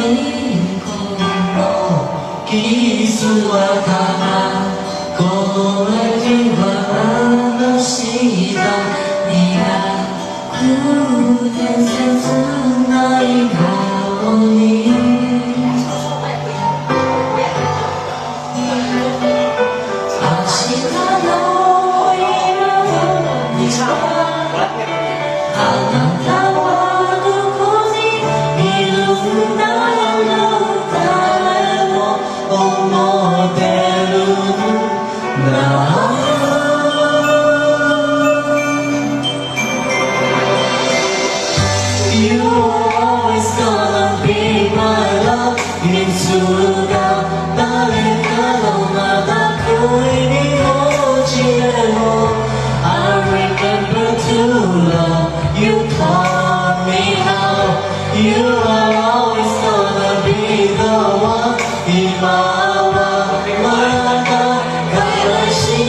のキスはただこれで話したくて切ない顔に明の今のは你把我我的快乐幸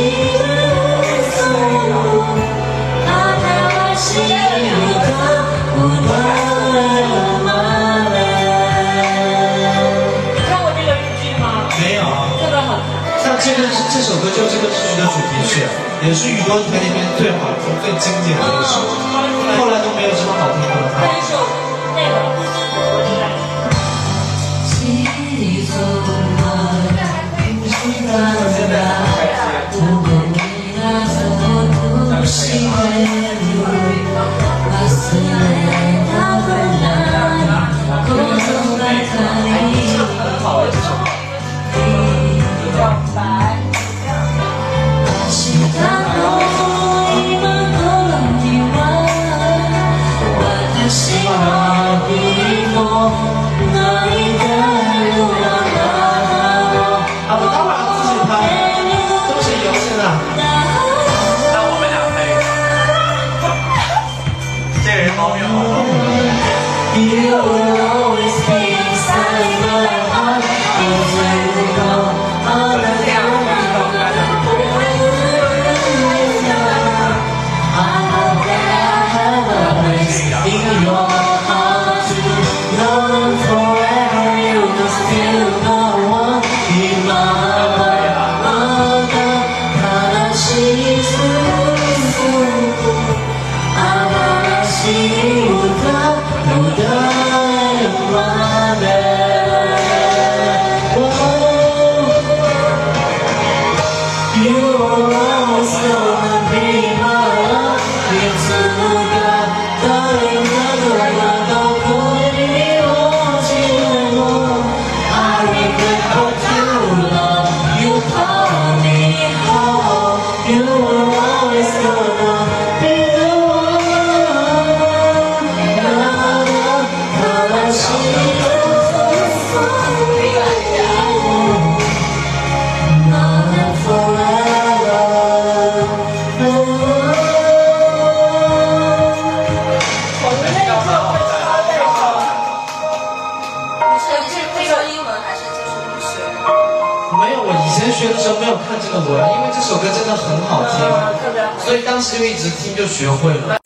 福全部，把那幸福的呼唤。你看过这个日剧吗？没有。这个好听。像这个是这首歌，就这个。也是宇宙田里面最好听、最经典的一首，后来都没有什么好听。所以当时就一直听，就学会了。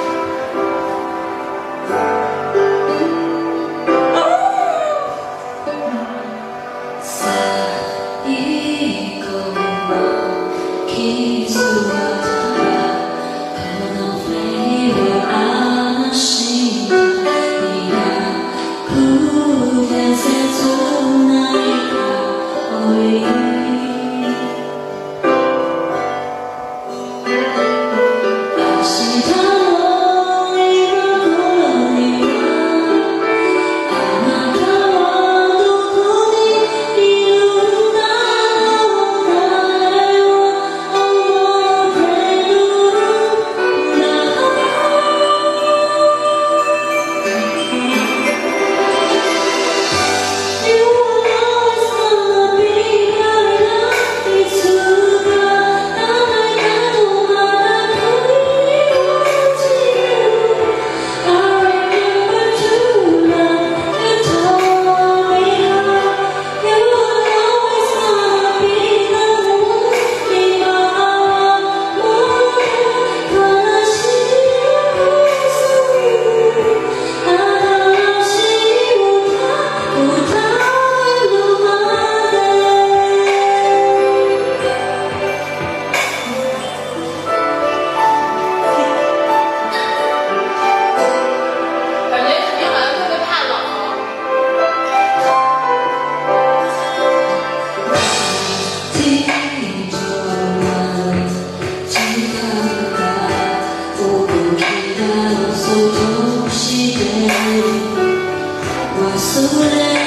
soon as